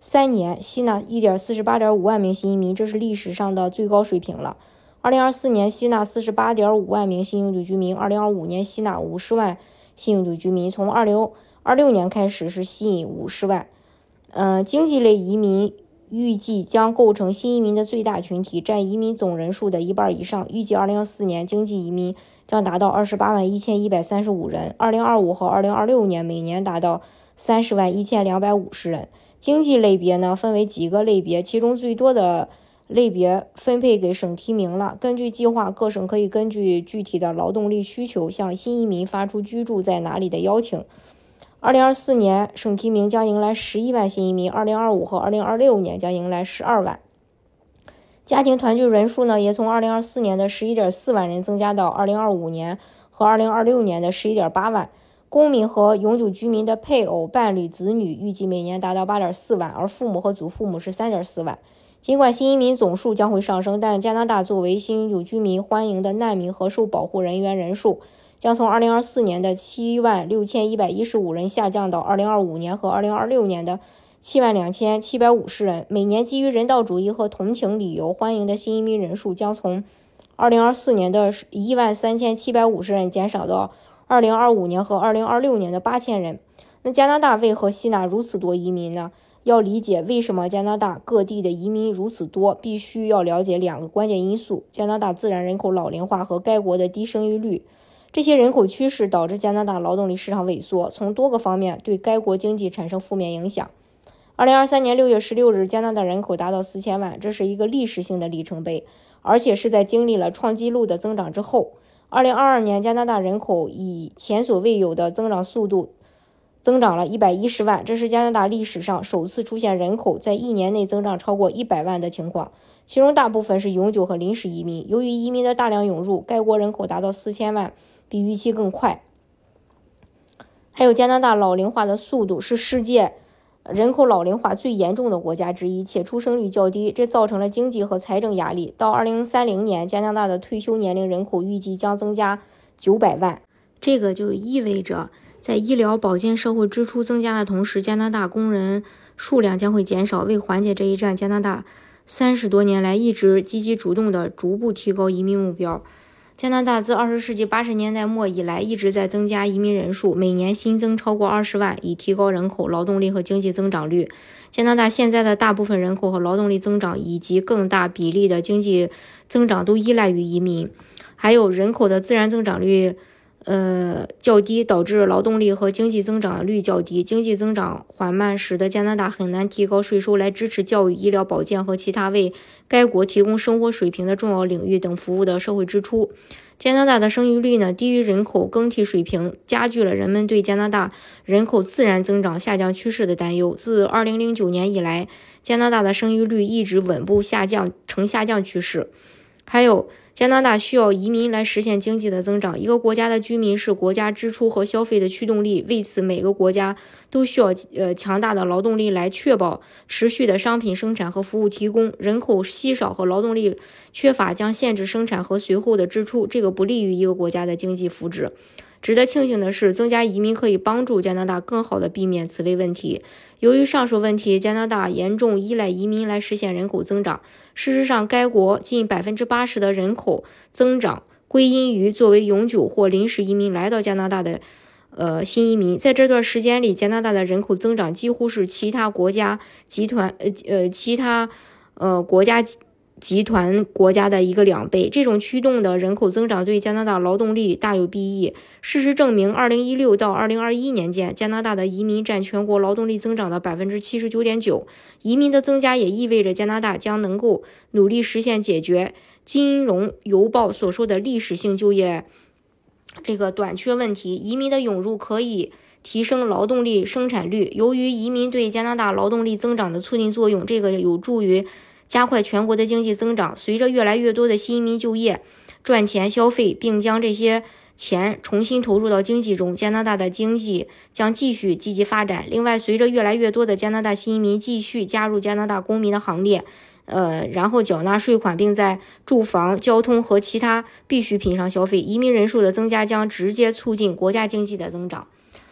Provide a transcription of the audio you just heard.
三年吸纳一点四十八点五万名新移民，这是历史上的最高水平了。二零二四年吸纳四十八点五万名新永久居民，二零二五年吸纳五十万新永久居民，从二零二六年开始是吸引五十万。嗯，经济类移民预计将构成新移民的最大群体，占移民总人数的一半以上。预计二零二四年经济移民将达到二十八万一千一百三十五人，二零二五和二零二六年每年达到三十万一千两百五十人。经济类别呢，分为几个类别，其中最多的类别分配给省提名了。根据计划，各省可以根据具体的劳动力需求，向新移民发出居住在哪里的邀请。二零二四年，省提名将迎来十一万新移民；二零二五和二零二六年将迎来十二万。家庭团聚人数呢，也从二零二四年的十一点四万人增加到二零二五年和二零二六年的十一点八万。公民和永久居民的配偶、伴侣、子女预计每年达到八点四万，而父母和祖父母是三点四万。尽管新移民总数将会上升，但加拿大作为新永久居民欢迎的难民和受保护人员人数将从二零二四年的七万六千一百一十五人下降到二零二五年和二零二六年的七万两千七百五十人。每年基于人道主义和同情理由欢迎的新移民人数将从二零二四年的一万三千七百五十人减少到。二零二五年和二零二六年的八千人，那加拿大为何吸纳如此多移民呢？要理解为什么加拿大各地的移民如此多，必须要了解两个关键因素：加拿大自然人口老龄化和该国的低生育率。这些人口趋势导致加拿大劳动力市场萎缩，从多个方面对该国经济产生负面影响。二零二三年六月十六日，加拿大人口达到四千万，这是一个历史性的里程碑，而且是在经历了创纪录的增长之后。二零二二年，加拿大人口以前所未有的增长速度增长了一百一十万，这是加拿大历史上首次出现人口在一年内增长超过一百万的情况。其中大部分是永久和临时移民。由于移民的大量涌入，该国人口达到四千万，比预期更快。还有加拿大老龄化的速度是世界。人口老龄化最严重的国家之一，且出生率较低，这造成了经济和财政压力。到二零三零年，加拿大的退休年龄人口预计将增加九百万。这个就意味着，在医疗保健社会支出增加的同时，加拿大工人数量将会减少。为缓解这一战，加拿大三十多年来一直积极主动地逐步提高移民目标。加拿大自二十世纪八十年代末以来一直在增加移民人数，每年新增超过二十万，以提高人口、劳动力和经济增长率。加拿大现在的大部分人口和劳动力增长，以及更大比例的经济增长都依赖于移民，还有人口的自然增长率。呃，较低导致劳动力和经济增长率较低，经济增长缓慢，使得加拿大很难提高税收来支持教育、医疗保健和其他为该国提供生活水平的重要领域等服务的社会支出。加拿大的生育率呢低于人口更替水平，加剧了人们对加拿大人口自然增长下降趋势的担忧。自2009年以来，加拿大的生育率一直稳步下降，呈下降趋势。还有。加拿大需要移民来实现经济的增长。一个国家的居民是国家支出和消费的驱动力。为此，每个国家都需要呃强大的劳动力来确保持续的商品生产和服务提供。人口稀少和劳动力缺乏将限制生产和随后的支出，这个不利于一个国家的经济福祉。值得庆幸的是，增加移民可以帮助加拿大更好地避免此类问题。由于上述问题，加拿大严重依赖移民来实现人口增长。事实上，该国近百分之八十的人口增长归因于作为永久或临时移民来到加拿大的呃新移民。在这段时间里，加拿大的人口增长几乎是其他国家集团呃呃其他呃国家。集团国家的一个两倍，这种驱动的人口增长对加拿大劳动力大有裨益。事实证明，二零一六到二零二一年间，加拿大的移民占全国劳动力增长的百分之七十九点九。移民的增加也意味着加拿大将能够努力实现解决《金融邮报》所说的历史性就业这个短缺问题。移民的涌入可以提升劳动力生产率。由于移民对加拿大劳动力增长的促进作用，这个有助于加快全国的经济增长。随着越来越多的新移民就业、赚钱、消费，并将这些钱重新投入到经济中，加拿大的经济将继续积极发展。另外，随着越来越多的加拿大新移民继续加入加拿大公民的行列，呃，然后缴纳税款，并在住房、交通和其他必需品上消费，移民人数的增加将直接促进国家经济的增长。